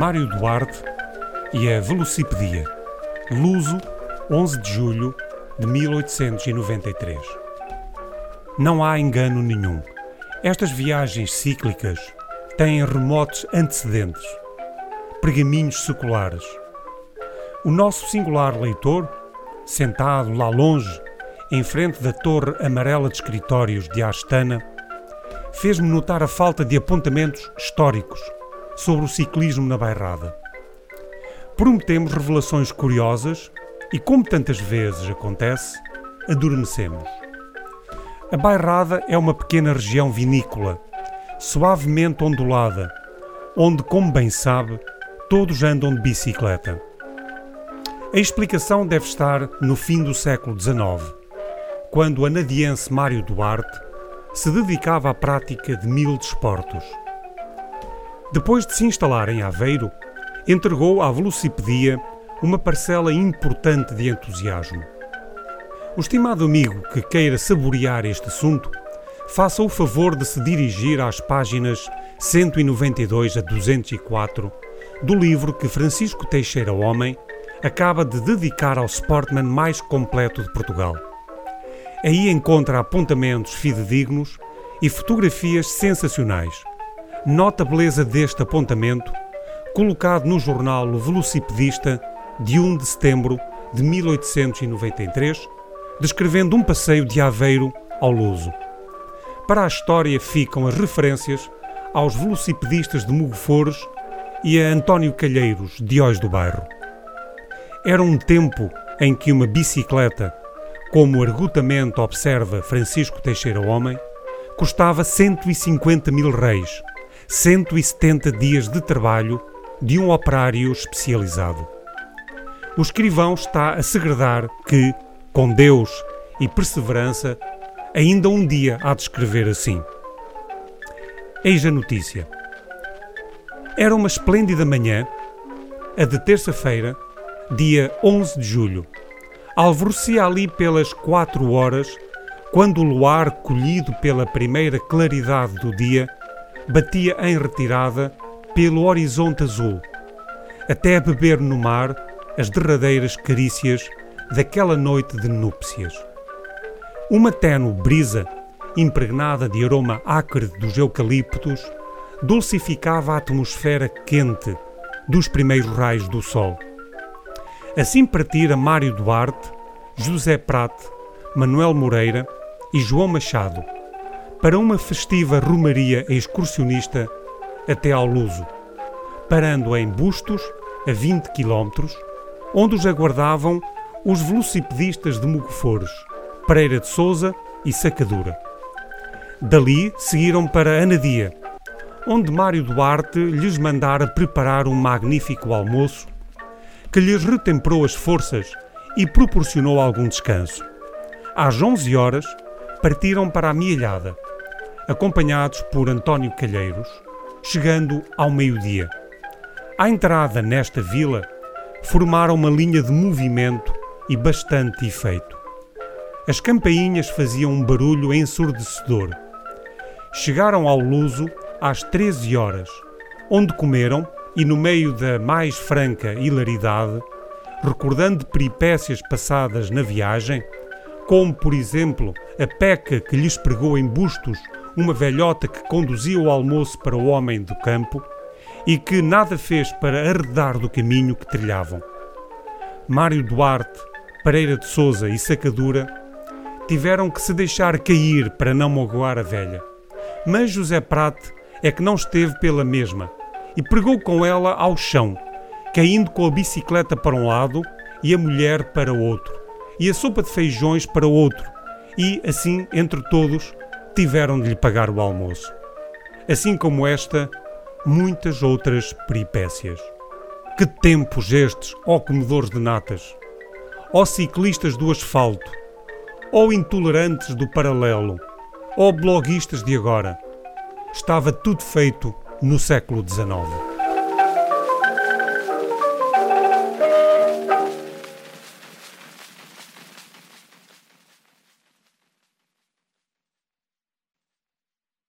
Mário Duarte e a Velocipedia. Luso, 11 de julho de 1893. Não há engano nenhum. Estas viagens cíclicas têm remotos antecedentes, pergaminhos seculares. O nosso singular leitor, sentado lá longe, em frente da torre amarela de escritórios de Astana, fez-me notar a falta de apontamentos históricos sobre o ciclismo na bairrada. Prometemos revelações curiosas e, como tantas vezes acontece, adormecemos. A bairrada é uma pequena região vinícola, suavemente ondulada, onde, como bem sabe, todos andam de bicicleta. A explicação deve estar no fim do século XIX, quando o anadiense Mário Duarte se dedicava à prática de mil desportos. Depois de se instalar em Aveiro, entregou à Velocipedia uma parcela importante de entusiasmo. O estimado amigo que queira saborear este assunto, faça o favor de se dirigir às páginas 192 a 204 do livro que Francisco Teixeira Homem acaba de dedicar ao sportman mais completo de Portugal. Aí encontra apontamentos fidedignos e fotografias sensacionais. Nota a beleza deste apontamento, colocado no jornal O Velocipedista de 1 de setembro de 1893, descrevendo um passeio de Aveiro ao Luso. Para a história ficam as referências aos velocipedistas de Mugofores e a António Calheiros, de Ois do Bairro. Era um tempo em que uma bicicleta como argutamente observa Francisco Teixeira Homem, custava 150 mil reis, 170 dias de trabalho de um operário especializado. O escrivão está a segredar que, com Deus e perseverança, ainda um dia há de escrever assim. Eis a notícia. Era uma esplêndida manhã, a de terça-feira, dia 11 de julho alvorecia ali pelas quatro horas, quando o luar, colhido pela primeira claridade do dia, batia em retirada pelo horizonte azul, até beber no mar as derradeiras carícias daquela noite de núpcias. Uma tenue brisa, impregnada de aroma acre dos eucaliptos, dulcificava a atmosfera quente dos primeiros raios do sol. Assim partira Mário Duarte, José Prate, Manuel Moreira e João Machado para uma festiva romaria excursionista até ao Luso, parando em Bustos, a 20 km, onde os aguardavam os velocipedistas de Mugofores, Pereira de Souza e Sacadura. Dali seguiram para Anadia, onde Mário Duarte lhes mandara preparar um magnífico almoço que lhes retemperou as forças e proporcionou algum descanso. Às 11 horas, partiram para a Mielhada, acompanhados por António Calheiros, chegando ao meio-dia. À entrada nesta vila, formaram uma linha de movimento e bastante efeito. As campainhas faziam um barulho ensurdecedor. Chegaram ao Luso às 13 horas, onde comeram e no meio da mais franca hilaridade, recordando peripécias passadas na viagem, como por exemplo a peca que lhes pregou em bustos uma velhota que conduzia o almoço para o homem do campo e que nada fez para arredar do caminho que trilhavam. Mário Duarte, Pereira de Souza e Sacadura tiveram que se deixar cair para não magoar a velha. Mas José Prate é que não esteve pela mesma e pregou com ela ao chão, caindo com a bicicleta para um lado e a mulher para o outro, e a sopa de feijões para o outro, e assim, entre todos, tiveram de lhe pagar o almoço. Assim como esta, muitas outras peripécias. Que tempos estes, ó comedores de natas, ó ciclistas do asfalto, ó intolerantes do paralelo, ó bloguistas de agora. Estava tudo feito no século XIX.